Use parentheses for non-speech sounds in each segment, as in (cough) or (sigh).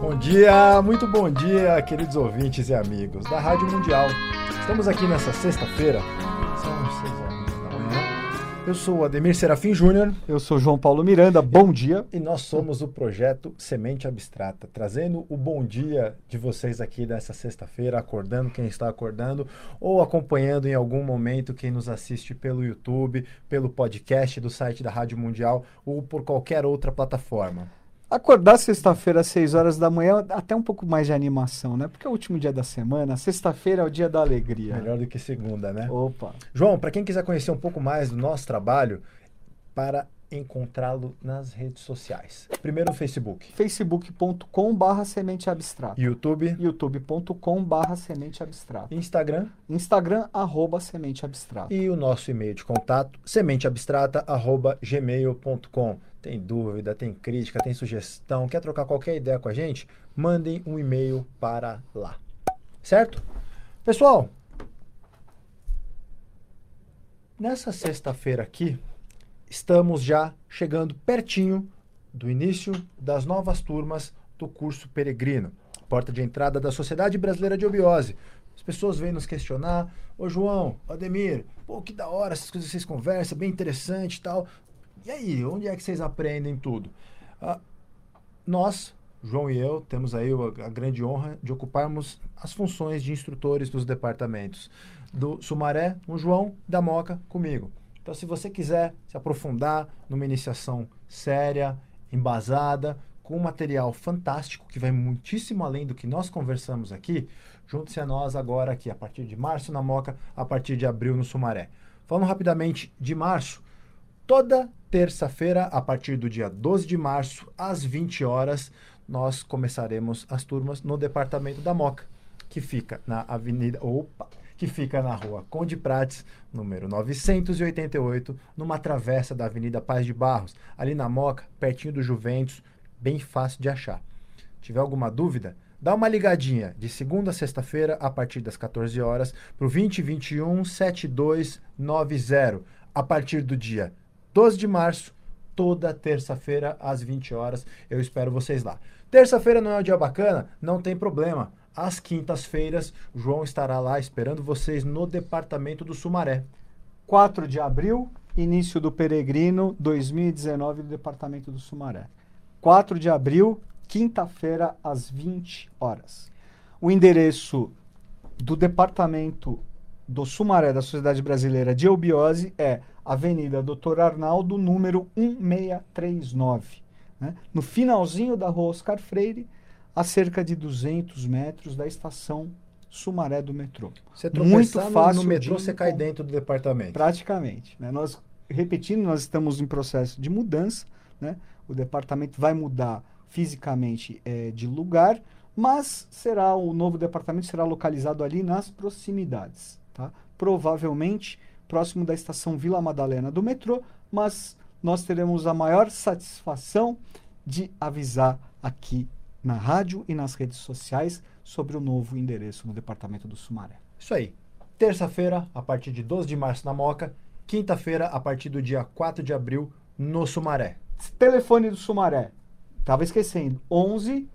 Bom dia, muito bom dia, queridos ouvintes e amigos da Rádio Mundial. Estamos aqui nessa sexta-feira, são seis horas da manhã. Eu sou o Ademir Serafim Júnior. Eu sou João Paulo Miranda, bom dia. E nós somos o projeto Semente Abstrata, trazendo o bom dia de vocês aqui nessa sexta-feira, acordando quem está acordando, ou acompanhando em algum momento quem nos assiste pelo YouTube, pelo podcast do site da Rádio Mundial ou por qualquer outra plataforma. Acordar sexta-feira às 6 horas da manhã, até um pouco mais de animação, né? Porque é o último dia da semana, sexta-feira é o dia da alegria. Melhor do que segunda, né? Opa. João, para quem quiser conhecer um pouco mais do nosso trabalho, para encontrá-lo nas redes sociais. Primeiro no Facebook. facebook.com barra semente abstrata. YouTube. youtube.com barra semente abstrata. Instagram. Instagram, arroba semente abstrata. E o nosso e-mail de contato, sementeabstrata, arroba gmail.com. Tem dúvida, tem crítica, tem sugestão, quer trocar qualquer ideia com a gente? Mandem um e-mail para lá. Certo? Pessoal, nessa sexta-feira aqui, estamos já chegando pertinho do início das novas turmas do curso Peregrino, porta de entrada da Sociedade Brasileira de Obiose. As pessoas vêm nos questionar, ô João, Ademir, pô, que da hora essas coisas que vocês conversam, bem interessante e tal. E aí, onde é que vocês aprendem tudo? Ah, nós, João e eu, temos aí a, a grande honra de ocuparmos as funções de instrutores dos departamentos. Do Sumaré, o João, da Moca, comigo. Então, se você quiser se aprofundar numa iniciação séria, embasada, com um material fantástico, que vai muitíssimo além do que nós conversamos aqui, junte-se a nós agora aqui, a partir de março na Moca, a partir de abril no Sumaré. Falando rapidamente de março, toda terça-feira, a partir do dia 12 de março, às 20 horas, nós começaremos as turmas no departamento da Moca, que fica na Avenida. Opa! que fica na rua Conde Prates, número 988, numa travessa da Avenida Paz de Barros, ali na Moca, pertinho do Juventus, bem fácil de achar. Tiver alguma dúvida, dá uma ligadinha de segunda a sexta-feira, a partir das 14 horas, para o 2021 7290, a partir do dia 12 de março, toda terça-feira, às 20 horas. Eu espero vocês lá. Terça-feira não é um dia bacana? Não tem problema às quintas-feiras, João estará lá esperando vocês no departamento do Sumaré. 4 de abril, início do Peregrino 2019 do departamento do Sumaré. 4 de abril, quinta-feira, às 20 horas. O endereço do departamento do Sumaré da Sociedade Brasileira de Eubiose é Avenida Doutor Arnaldo, número 1639. Né? No finalzinho da rua Oscar Freire, a cerca de 200 metros da estação Sumaré do metrô. Você Muito fácil no metrô, você cai dentro do departamento. Praticamente. Né? Nós, repetindo, nós estamos em processo de mudança. Né? O departamento vai mudar fisicamente é, de lugar, mas será o novo departamento será localizado ali nas proximidades. Tá? Provavelmente próximo da estação Vila Madalena do metrô, mas nós teremos a maior satisfação de avisar aqui na rádio e nas redes sociais sobre o novo endereço no departamento do Sumaré. Isso aí. Terça-feira, a partir de 12 de março na Moca. Quinta-feira, a partir do dia 4 de abril, no Sumaré. Telefone do Sumaré. Tava esquecendo. 11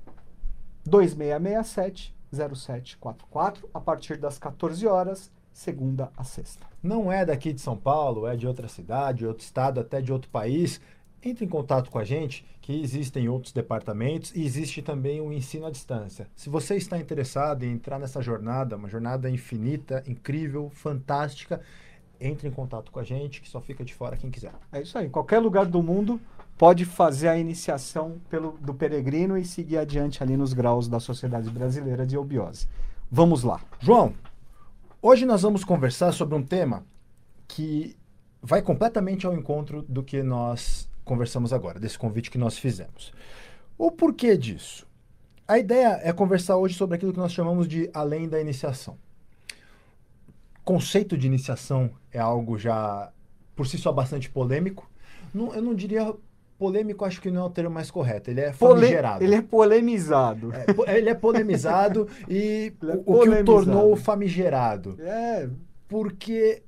2667 0744 a partir das 14 horas, segunda a sexta. Não é daqui de São Paulo, é de outra cidade, outro estado, até de outro país entre em contato com a gente, que existem outros departamentos e existe também o ensino à distância. Se você está interessado em entrar nessa jornada, uma jornada infinita, incrível, fantástica, entre em contato com a gente, que só fica de fora quem quiser. É isso aí. Qualquer lugar do mundo pode fazer a iniciação pelo, do peregrino e seguir adiante ali nos graus da Sociedade Brasileira de Obiose. Vamos lá. João, hoje nós vamos conversar sobre um tema que vai completamente ao encontro do que nós conversamos agora, desse convite que nós fizemos. O porquê disso? A ideia é conversar hoje sobre aquilo que nós chamamos de além da iniciação. Conceito de iniciação é algo já por si só bastante polêmico. Não, eu não diria polêmico, acho que não é o termo mais correto. Ele é famigerado. Pole, ele é polemizado. É, ele é polemizado e (laughs) é o, o que o tornou famigerado. É. Porque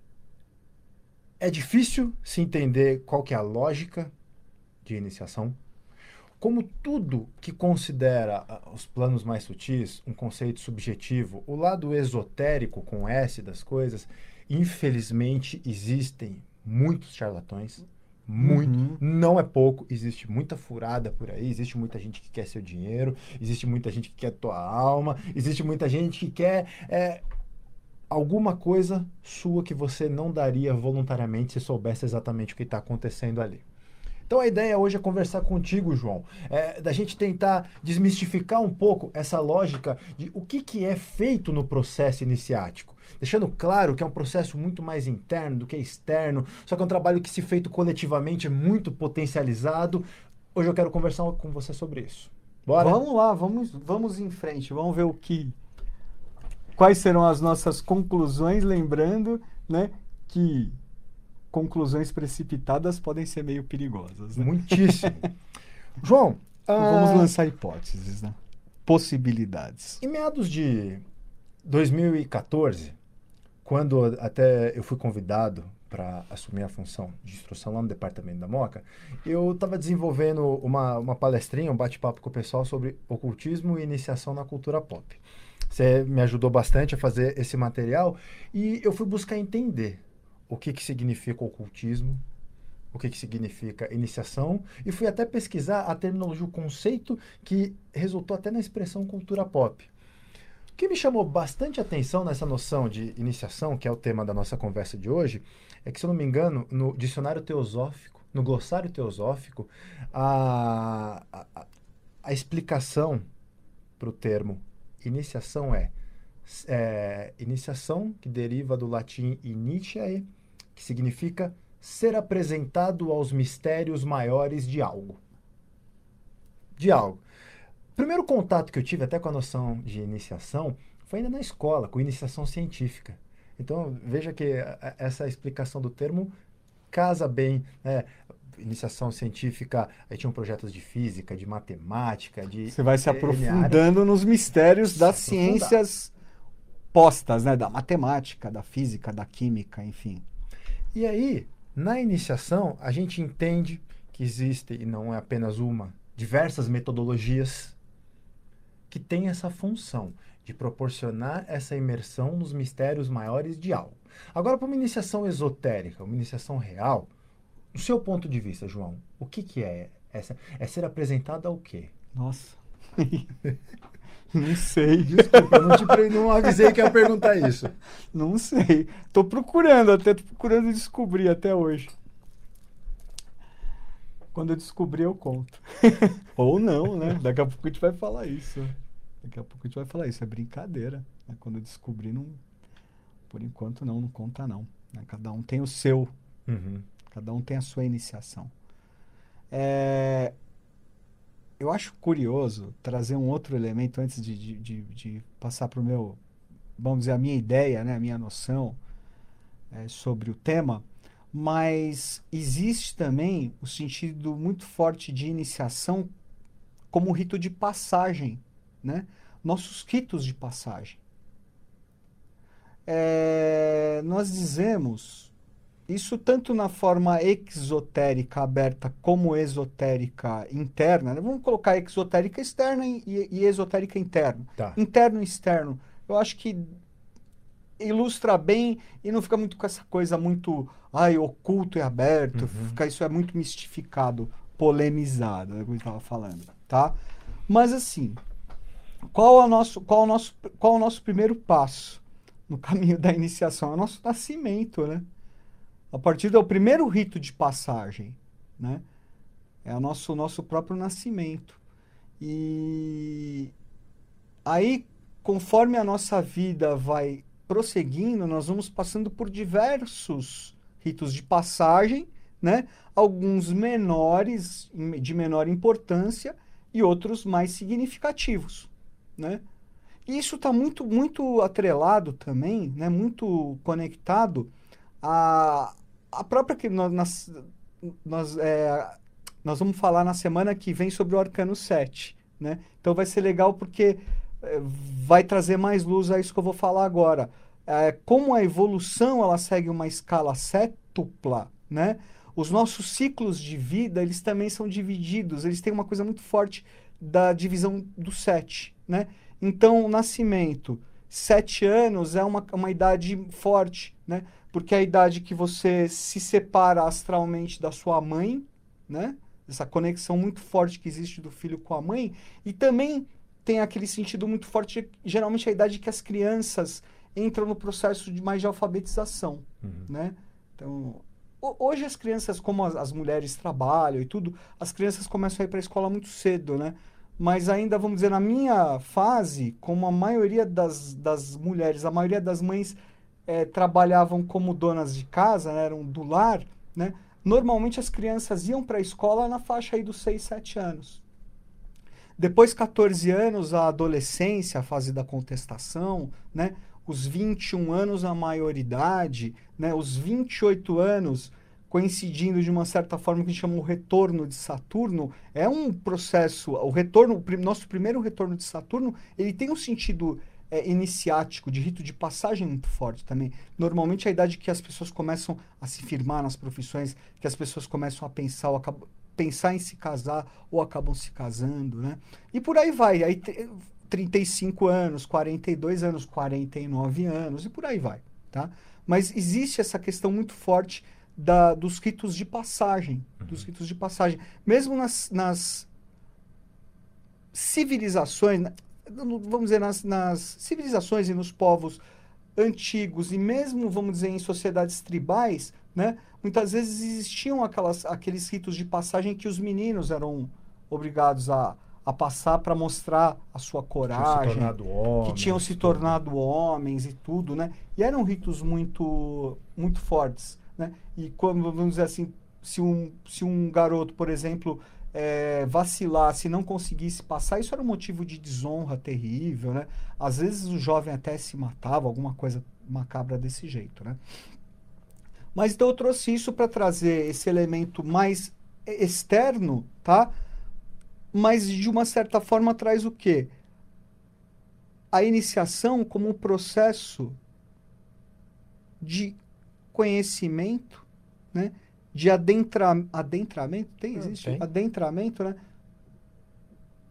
é difícil se entender qual que é a lógica de iniciação. como tudo que considera ah, os planos mais sutis um conceito subjetivo, o lado esotérico com S das coisas, infelizmente existem muitos charlatões. Muito, Uhum. não é pouco, existe muita furada por aí, existe muita gente que quer seu dinheiro, existe muita gente que quer tua alma, existe muita gente que quer é, alguma coisa sua que você não daria voluntariamente se soubesse exatamente o que está acontecendo ali. Então a ideia hoje é conversar contigo, João, é, da gente tentar desmistificar um pouco essa lógica de o que, que é feito no processo iniciático. Deixando claro que é um processo muito mais interno do que externo, só que é um trabalho que, se feito coletivamente, é muito potencializado. Hoje eu quero conversar com você sobre isso. Bora? Vamos lá, vamos, vamos em frente, vamos ver o que. Quais serão as nossas conclusões, lembrando, né, que conclusões precipitadas podem ser meio perigosas. Né? Muitíssimo. (laughs) João, Vamos ah, lançar hipóteses, né? Possibilidades. Em meados de 2014, quando até eu fui convidado para assumir a função de instrução lá no departamento da Moca, eu estava desenvolvendo uma, uma palestrinha, um bate-papo com o pessoal sobre ocultismo e iniciação na cultura pop. Você me ajudou bastante a fazer esse material e eu fui buscar entender o que, que significa ocultismo, o que, que significa iniciação, e fui até pesquisar a terminologia, o conceito que resultou até na expressão cultura pop. O que me chamou bastante atenção nessa noção de iniciação, que é o tema da nossa conversa de hoje, é que, se eu não me engano, no dicionário teosófico, no glossário teosófico, a, a, a explicação para o termo iniciação é, é iniciação, que deriva do latim initiae, que significa ser apresentado aos mistérios maiores de algo. De algo. O primeiro contato que eu tive até com a noção de iniciação foi ainda na escola, com iniciação científica. Então, veja que a- essa explicação do termo casa bem, né? Iniciação científica, aí tinham projetos de física, de matemática, de Você vai se aprofundando nos mistérios das ciências postas, né? Da matemática, da física, da química, enfim. E aí, na iniciação, a gente entende que existe, e não é apenas uma, diversas metodologias que têm essa função de proporcionar essa imersão nos mistérios maiores de algo. Agora, para uma iniciação esotérica, uma iniciação real, do seu ponto de vista, João, o que, que é essa? É ser apresentada ao quê? Nossa. (laughs) Não sei. Desculpa, eu não, te, não avisei que ia perguntar isso. (laughs) Não sei. Tô procurando, até tô procurando descobrir até hoje. Quando eu descobrir, eu conto. (laughs) Ou não, né? Daqui a pouco a gente vai falar isso. Daqui a pouco a gente vai falar isso. É brincadeira. né? Quando eu descobrir, não. Por enquanto, não, não conta, não. né? Cada um tem o seu. Uhum. Cada um tem a sua iniciação. É, Eu acho curioso trazer um outro elemento antes de, de, de- de passar para o meu, vamos dizer, a minha ideia, né, a minha noção é, sobre o tema, mas existe também o sentido muito forte de iniciação como rito de passagem, né? Nossos ritos de passagem. É, nós dizemos isso tanto na forma exotérica aberta como esotérica interna. né? Vamos colocar exotérica externa e, e esotérica interna. Tá. Interno e externo. Eu acho que ilustra bem e não fica muito com essa coisa muito ai, oculto e aberto. Uhum. Fica, isso é muito mistificado, polemizado, é o que eu estava falando, tá? Mas assim, qual o nosso, qual o nosso, qual o nosso primeiro passo no caminho da iniciação? É o nosso nascimento, né? A partir do primeiro rito de passagem, né? É o nosso, nosso próprio nascimento. E aí, conforme a nossa vida vai prosseguindo, nós vamos passando por diversos ritos de passagem, né? Alguns menores, de menor importância, e outros mais significativos, né? E isso está muito, muito atrelado também, né? Muito conectado a, a própria que nós, nós, nós, é, nós vamos falar na semana que vem sobre o Arcano 7, né? Então vai ser legal porque é, vai trazer mais luz a isso que eu vou falar agora. É, como a evolução ela segue uma escala sétupla, né? Os nossos ciclos de vida, eles também são divididos, eles têm uma coisa muito forte da divisão do sete, né? Então, o nascimento, sete anos é uma, uma idade forte, né? Porque é a idade que você se separa astralmente da sua mãe, né? Essa conexão muito forte que existe do filho com a mãe. E também tem aquele sentido muito forte, geralmente a idade que as crianças entram no processo de mais de alfabetização, uhum. né? Então, hoje as crianças, como as, as, mulheres trabalham e tudo, as crianças começam a ir para a escola muito cedo, né? Mas ainda, vamos dizer, na minha fase, como a maioria das, das mulheres, a maioria das mães é, trabalhavam como donas de casa, né? eram do lar, né? Normalmente as crianças iam para a escola na faixa aí dos 6, 7 anos. Depois, 14 anos, a adolescência, a fase da contestação, né? os 21 anos, a maioridade, né? os 28 anos, coincidindo de uma certa forma que a gente chama o retorno de Saturno, é um processo, o retorno, o nosso primeiro retorno de Saturno, ele tem um sentido é, iniciático, de rito de passagem muito forte também. Normalmente é a idade que as pessoas começam a se firmar nas profissões, que as pessoas começam a pensar ou acabam, pensar em se casar ou acabam se casando, né? E por aí vai. Aí 35 anos, 42 anos, 49 anos e por aí vai, tá? Mas existe essa questão muito forte da, dos ritos de passagem, uhum. dos ritos de passagem. Mesmo nas, nas civilizações, vamos dizer, nas, nas civilizações e nos povos antigos e mesmo, vamos dizer, em sociedades tribais, né? Muitas vezes existiam aquelas, aqueles ritos de passagem que os meninos eram obrigados a, a passar para mostrar a sua coragem, homens, que tinham se tornado homens e tudo, né? E eram ritos muito muito fortes, né? E como vamos dizer assim, se um se um garoto, por exemplo, é, vacilasse não conseguisse passar, isso era um motivo de desonra terrível, né? Às vezes o jovem até se matava, alguma coisa macabra desse jeito, né? Mas então eu trouxe isso para trazer esse elemento mais externo, tá? Mas de uma certa forma traz o quê? A iniciação como um processo de conhecimento, né? De adentra, adentramento, tem, existe? Tem. Adentramento, né?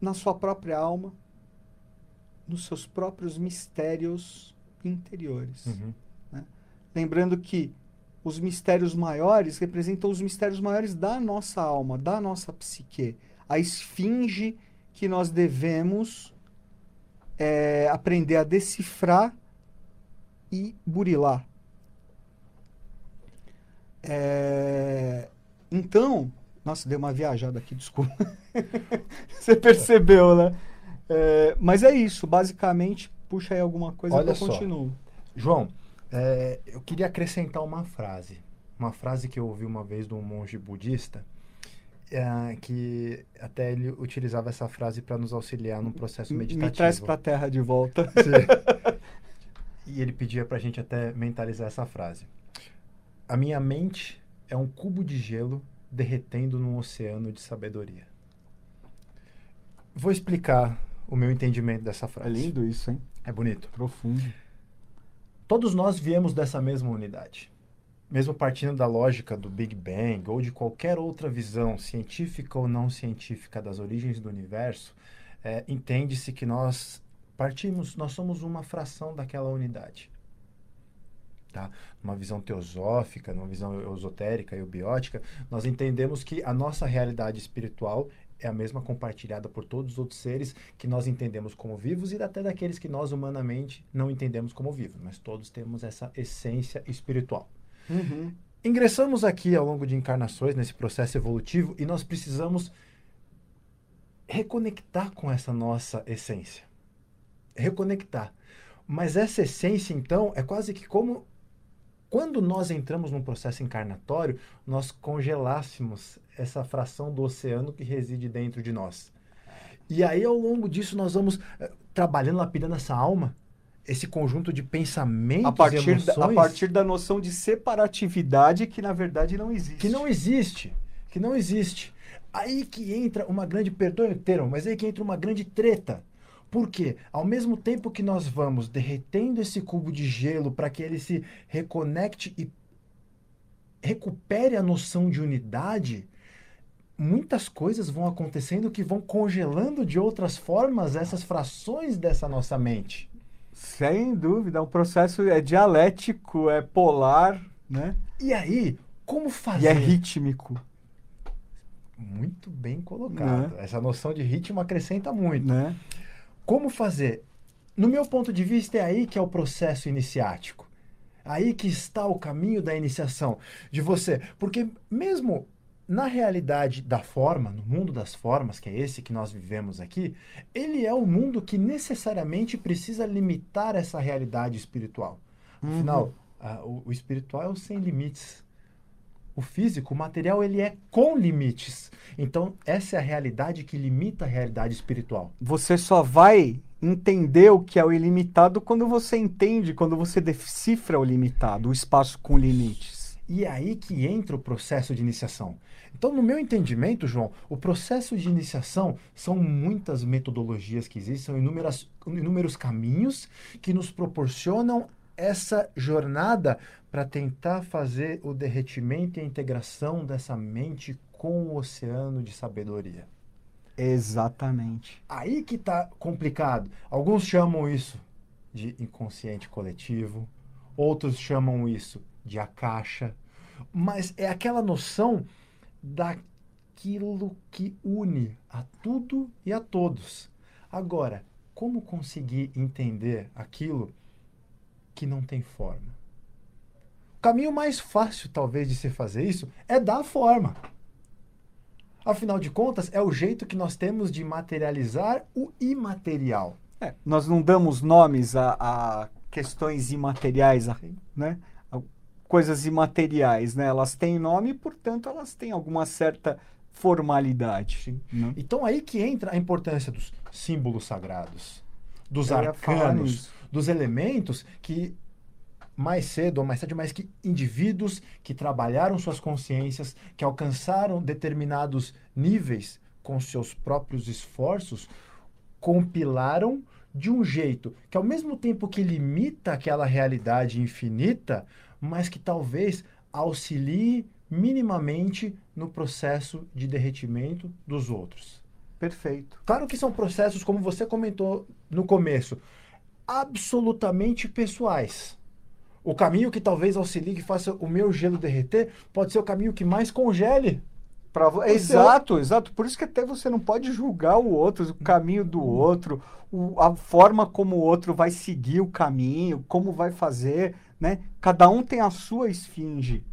Na sua própria alma, nos seus próprios mistérios interiores. Uhum. Né? Lembrando que os mistérios maiores representam os mistérios maiores da nossa alma, da nossa psique. A esfinge que nós devemos é, aprender a decifrar e burilar. É, então, nossa, deu uma viajada aqui, desculpa. (laughs) Você percebeu, né? É, mas é isso, basicamente, puxa aí alguma coisa Olha que eu continuo. João, é, eu queria acrescentar uma frase. Uma frase que eu ouvi uma vez de um monge budista, é, que até ele utilizava essa frase para nos auxiliar num processo meditativo. Me traz para a terra de volta. (laughs) e ele pedia para a gente até mentalizar essa frase. A minha mente é um cubo de gelo derretendo num oceano de sabedoria. Vou explicar o meu entendimento dessa frase. É lindo isso, hein? É bonito. Profundo. Todos nós viemos dessa mesma unidade. Mesmo partindo da lógica do Big Bang ou de qualquer outra visão científica ou não científica das origens do universo, é, entende-se que nós partimos, nós somos uma fração daquela unidade. Tá? Numa visão teosófica, numa visão esotérica e biótica, nós entendemos que a nossa realidade espiritual é a mesma compartilhada por todos os outros seres que nós entendemos como vivos e até daqueles que nós humanamente não entendemos como vivos, mas todos temos essa essência espiritual. Uhum. Ingressamos aqui ao longo de encarnações nesse processo evolutivo e nós precisamos reconectar com essa nossa essência. Reconectar. Mas essa essência, então, é quase que como quando nós entramos num processo encarnatório, nós congelássemos essa fração do oceano que reside dentro de nós. E aí, ao longo disso, nós vamos uh, trabalhando, lapidando essa alma, esse conjunto de pensamentos a partir emoções. Da, a partir da noção de separatividade que, na verdade, não existe. Que não existe. Que não existe. Aí que entra uma grande, perdoe o termo, mas aí que entra uma grande treta porque, ao mesmo tempo que nós vamos derretendo esse cubo de gelo para que ele se reconecte e recupere a noção de unidade, muitas coisas vão acontecendo que vão congelando de outras formas essas frações dessa nossa mente. Sem dúvida, o processo é dialético, é polar, né? E aí, como fazer? E é rítmico. Muito bem colocado. Né? Essa noção de ritmo acrescenta muito. Né? Como fazer? No meu ponto de vista, é aí que é o processo iniciático. Aí que está o caminho da iniciação de você. Porque mesmo na realidade da forma, no mundo das formas, que é esse que nós vivemos aqui, ele é o mundo que necessariamente precisa limitar essa realidade espiritual. Afinal, uhum. o, o espiritual é o sem limites o físico, o material, ele é com limites. Então, essa é a realidade que limita a realidade espiritual. Você só vai entender o que é o ilimitado quando você entende, quando você decifra o limitado, o espaço com limites. E é aí que entra o processo de iniciação. Então, no meu entendimento, João, o processo de iniciação são muitas metodologias que existem, são inúmeras, inúmeros caminhos que nos proporcionam essa jornada para tentar fazer o derretimento e a integração dessa mente com o oceano de sabedoria. Exatamente. Aí que está complicado. Alguns chamam isso de inconsciente coletivo, outros chamam isso de akasha, mas é aquela noção daquilo que une a tudo e a todos. Agora, como conseguir entender aquilo que não tem forma? O caminho mais fácil, talvez, de se fazer isso é dar forma. Afinal de contas, é o jeito que nós temos de materializar o imaterial. É, nós não damos nomes a, a questões imateriais, a, né? A coisas imateriais, né? Elas têm nome e, portanto, elas têm alguma certa formalidade. Né? Então aí que entra a importância dos símbolos sagrados, dos arcanos, dos elementos que mais cedo ou mais tarde, mas que indivíduos que trabalharam suas consciências, que alcançaram determinados níveis com seus próprios esforços, compilaram de um jeito que, ao mesmo tempo que limita aquela realidade infinita, mas que talvez auxilie minimamente no processo de derretimento dos outros. Perfeito. Claro que são processos, como você comentou no começo, absolutamente pessoais. O caminho que talvez auxilie que faça o meu gelo derreter pode ser o caminho que mais congele. Pra, exato, exato. Por isso que até você não pode julgar o outro, o caminho do outro, o, a forma como o outro vai seguir o caminho, como vai fazer, né? Cada um tem a sua esfinge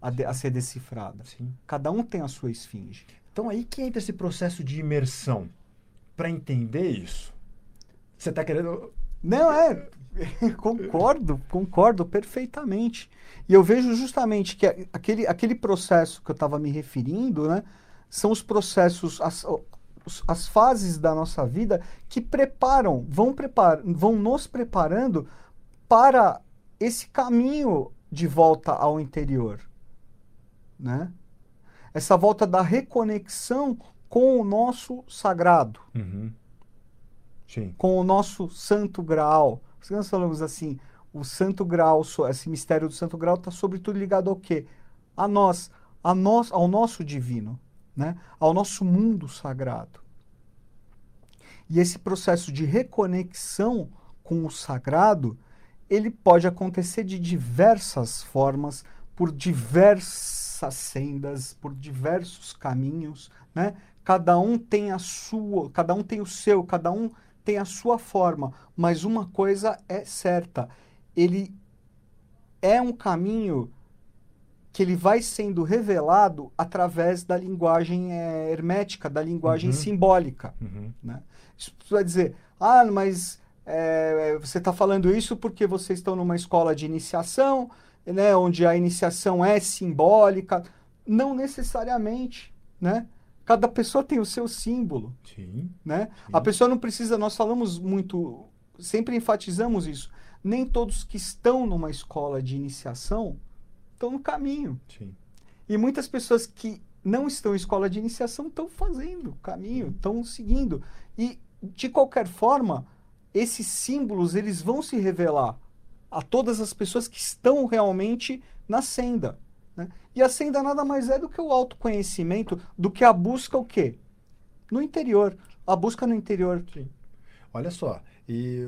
a, de, a ser decifrada. Sim. Cada um tem a sua esfinge. Então aí que entra esse processo de imersão para entender isso. Você está querendo não, é. (laughs) concordo, concordo perfeitamente. E eu vejo justamente que aquele, aquele processo que eu estava me referindo, né, são os processos, as, as fases da nossa vida que preparam, vão, prepar, vão nos preparando para esse caminho de volta ao interior. Né? Essa volta da reconexão com o nosso sagrado. Uhum. Com o nosso santo grau. Nós falamos assim, o santo grau, esse mistério do santo grau está sobretudo ligado ao quê? A nós, a nós, ao nosso divino, né? ao nosso mundo sagrado. E esse processo de reconexão com o sagrado, ele pode acontecer de diversas formas, por diversas sendas, por diversos caminhos, né? Cada um tem a sua, cada um tem o seu, cada um tem a sua forma, mas uma coisa é certa, ele é um caminho que ele vai sendo revelado através da linguagem é, hermética, da linguagem uhum. simbólica. Uhum. Né? Isso vai dizer, ah, mas é, você está falando isso porque vocês estão numa escola de iniciação, né, onde a iniciação é simbólica. Não necessariamente, né? Cada pessoa tem o seu símbolo. Sim. Né? Sim. A pessoa não precisa, nós falamos muito, sempre enfatizamos isso. Nem todos que estão numa escola de iniciação estão no caminho. Sim. E muitas pessoas que não estão em escola de iniciação estão fazendo o caminho, estão seguindo. E, de qualquer forma, esses símbolos eles vão se revelar a todas as pessoas que estão realmente na senda. Né? E a senda nada mais é do que o autoconhecimento, do que a busca o quê? No interior. A busca no interior. Sim. Olha só, e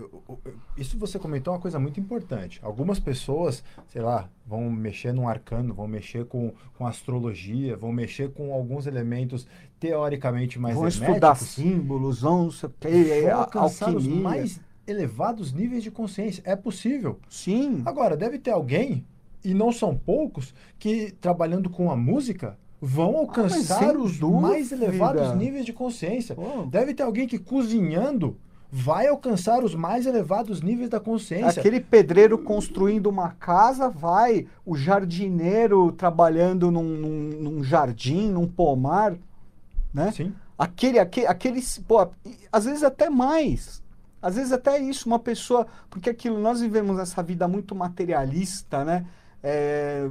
isso você comentou uma coisa muito importante. Algumas pessoas, sei lá, vão mexer num arcano, vão mexer com, com astrologia, vão mexer com alguns elementos teoricamente mais Vão herméticos, estudar símbolos, vão sei o quê, vão alcançar os alquimia. mais elevados níveis de consciência. É possível. Sim. Agora, deve ter alguém, e não são poucos, que trabalhando com a música vão alcançar sem os dúvida. mais elevados níveis de consciência. Pô. Deve ter alguém que cozinhando vai alcançar os mais elevados níveis da consciência. Aquele pedreiro construindo uma casa vai, o jardineiro trabalhando num, num- num jardim, num pomar, né? Sim. Aquele, aquele, aquele, pô, às vezes até mais. Às vezes até isso, uma pessoa, porque aquilo, nós vivemos essa vida muito materialista, né? É,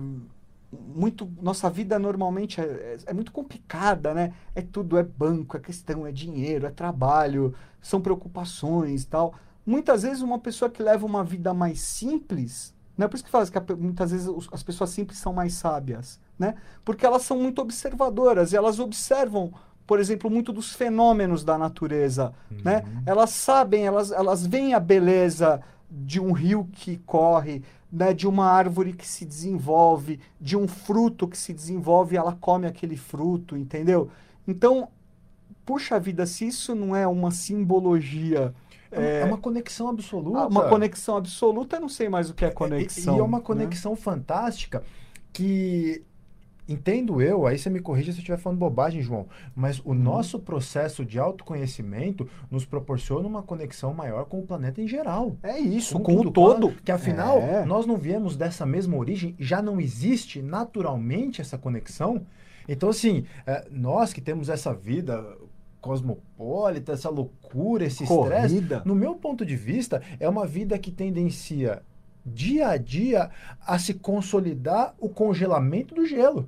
muito, nossa vida normalmente é, é- é muito complicada, né? É tudo, é banco, é questão, é dinheiro, é trabalho, são preocupações tal. Muitas vezes uma pessoa que leva uma vida mais simples, não é por isso que fala que a muitas vezes os- as pessoas simples são mais sábias, né? Porque elas são muito observadoras e elas observam, por exemplo, muito dos fenômenos da natureza, né? Elas sabem, elas, elas veem a beleza de um rio que corre, né, de uma árvore que se desenvolve, de um fruto que se desenvolve e ela come aquele fruto, entendeu? Então, puxa vida, se isso não é uma simbologia, É, é uma conexão absoluta. uma conexão absoluta, eu não sei mais o que é conexão. E, e é uma né? conexão fantástica que entendo eu, aí você me corrija se eu estiver falando bobagem, João, mas o nosso processo de autoconhecimento nos proporciona uma conexão maior com o planeta em geral. É isso, com com, o todo. Que afinal, É. nós não viemos dessa mesma origem, já não existe naturalmente essa conexão. Então, assim, é, nós que temos essa vida cosmopolita, essa loucura, esse estresse, no meu ponto de vista, é uma vida que tendencia dia a dia a se consolidar o congelamento do gelo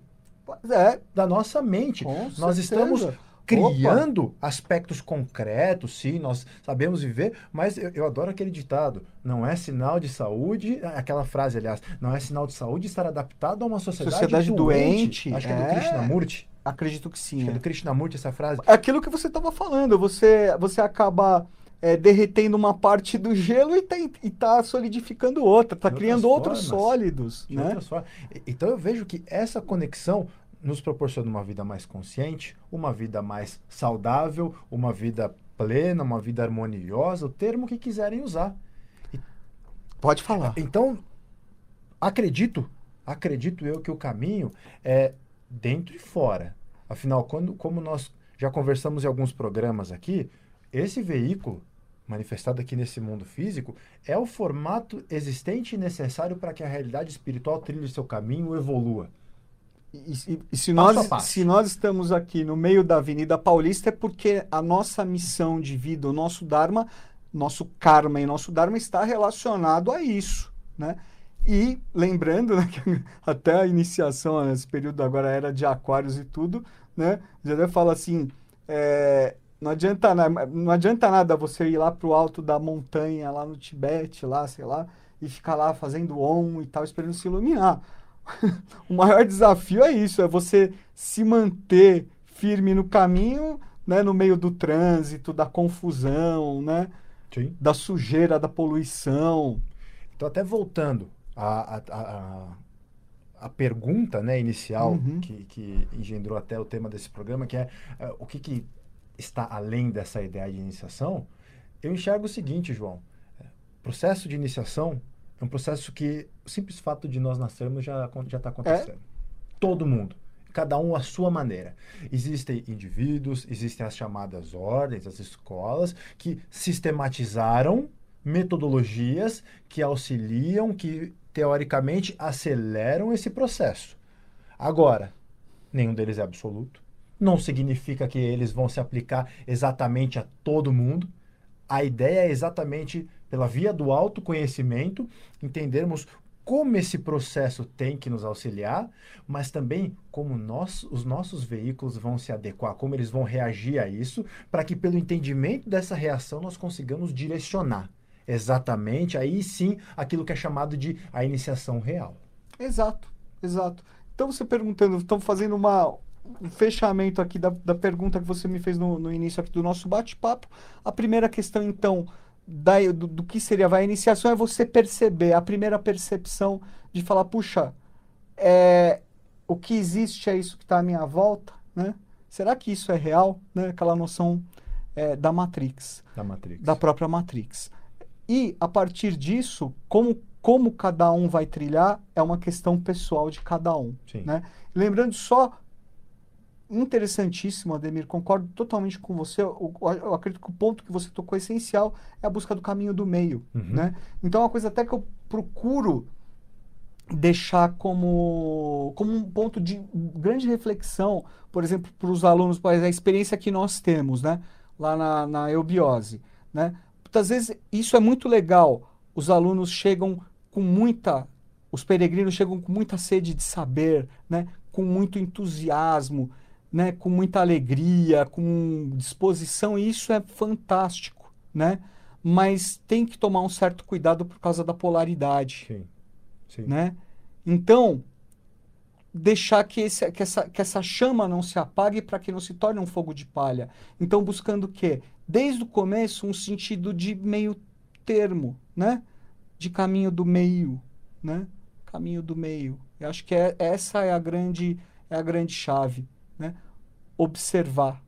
é, da nossa mente. com Nós certeza. estamos criando aspectos concretos, sim, nós sabemos viver, mas eu, eu adoro aquele ditado, não é sinal de saúde, aquela frase, aliás, não é sinal de saúde estar adaptado a uma sociedade, Sociedade doente, Acho que é do é. Krishnamurti. Acredito que sim. Acho que é é. do Krishnamurti essa frase. É aquilo que você estava falando, você, você acaba é, derretendo uma parte do gelo e tá, e tá solidificando outra, tá De criando outros sólidos, né? E- Então eu vejo que essa conexão nos proporciona uma vida mais consciente, uma vida mais saudável, uma vida plena, uma vida harmoniosa, o termo que quiserem usar. Pode falar. Então, acredito, acredito eu que o caminho é dentro e fora. Afinal, quando, como nós já conversamos em alguns programas aqui, esse veículo manifestado aqui nesse mundo físico é o formato existente e necessário para que a realidade espiritual trilhe seu caminho e evolua. E, e- e se, Passo nós, passo. se nós estamos aqui no meio da Avenida Paulista é porque a nossa missão de vida, o nosso Dharma, nosso karma e nosso Dharma está relacionado a isso, né? E lembrando né, que (laughs) até a iniciação, nesse período agora era de aquários e tudo, né? Já fala assim, é, não, adianta, não adianta nada você ir lá pro alto da montanha, lá no Tibete, lá, sei lá, e ficar lá fazendo on e tal, esperando se iluminar. (laughs) o maior desafio é isso, é você se manter firme no caminho, né, no meio do trânsito, da confusão, né, Sim. da sujeira, da poluição. Então, até voltando à, à, à, pergunta né, inicial Uhum. que, que engendrou até o tema desse programa, que é eh, o que, que está além dessa ideia de iniciação, eu enxergo o seguinte, João. processo de iniciação é um processo que o simples fato de nós nascermos já já está acontecendo. Todo mundo. Cada um à sua maneira. Existem indivíduos, existem as chamadas ordens, as escolas, que sistematizaram metodologias que auxiliam, que teoricamente aceleram esse processo. Agora, nenhum deles é absoluto. Não significa que eles vão se aplicar exatamente a todo mundo. A ideia é exatamente, pela via do autoconhecimento, entendermos como esse processo tem que nos auxiliar, mas também como nós, os nossos veículos vão se adequar, como eles vão reagir a isso, para que pelo entendimento dessa reação nós consigamos direcionar exatamente aí sim aquilo que é chamado de a iniciação real. Exato, exato. Então, você perguntando, estão fazendo uma, um fechamento aqui da, da pergunta que você me fez no, no início aqui do nosso bate-papo. A primeira questão, então, da, do, do que seria vai, a iniciação é você perceber, a primeira percepção de falar, puxa, é, o que existe é isso que está à minha volta, né? Será que isso é real? Né? Aquela noção é, da Matrix. Da Matrix. Da própria Matrix. E, a partir disso, como, como cada um vai trilhar é uma questão pessoal de cada um. Sim. Né? Lembrando só, interessantíssimo, Ademir, concordo totalmente com você. Eu, eu acredito que o ponto que você tocou essencial é a busca do caminho do meio. Uhum. Né? Então, é uma coisa até que eu procuro deixar como, como um ponto de grande reflexão, por exemplo, para os alunos, exemplo, a experiência que nós temos, né? lá na, na eubiose. Né? Muitas vezes isso é muito legal. Os alunos chegam com muita, os peregrinos chegam com muita sede de saber, né? com muito entusiasmo, né? com muita alegria, com disposição, e isso é fantástico. Né? Mas tem que tomar um certo cuidado por causa da polaridade. Sim. Sim. Né? Então, deixar que, esse, que, essa, que essa chama não se apague para que não se torne um fogo de palha. Então, buscando o quê? Desde o começo, um sentido de meio termo, né? De caminho do meio, né? Caminho do meio. Eu acho que é, essa é a grande, é a grande chave? Observar.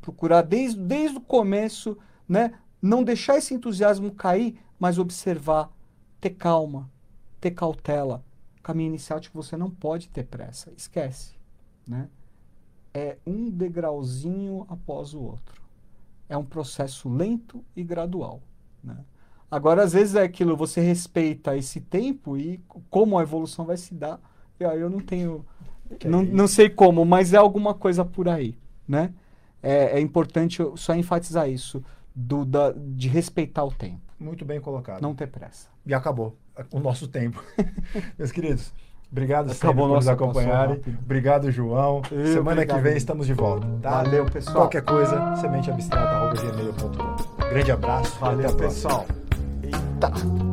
Procurar desde, desde o começo, né? Não deixar esse entusiasmo cair, mas observar, ter calma, ter cautela, caminho que você não pode ter pressa. Esquece. Né? É um degrauzinho após o outro. É um processo lento e gradual. Né? Agora, às vezes é aquilo, você respeita esse tempo e como a evolução vai se dar, eu não tenho. Não, não sei como, mas é alguma coisa por aí. Né? É, é importante só enfatizar isso, do, da, de respeitar o tempo. Muito bem colocado. Não ter pressa. E acabou o nosso tempo. (laughs) Meus queridos, obrigado Acabou sempre por nos acompanharem. Obrigado, João. Eu, Semana obrigado. que vem estamos de volta. Tá? Valeu, pessoal. Qualquer coisa, sementeabstrata.gmail.com. Grande abraço. Valeu, pessoal. Eita!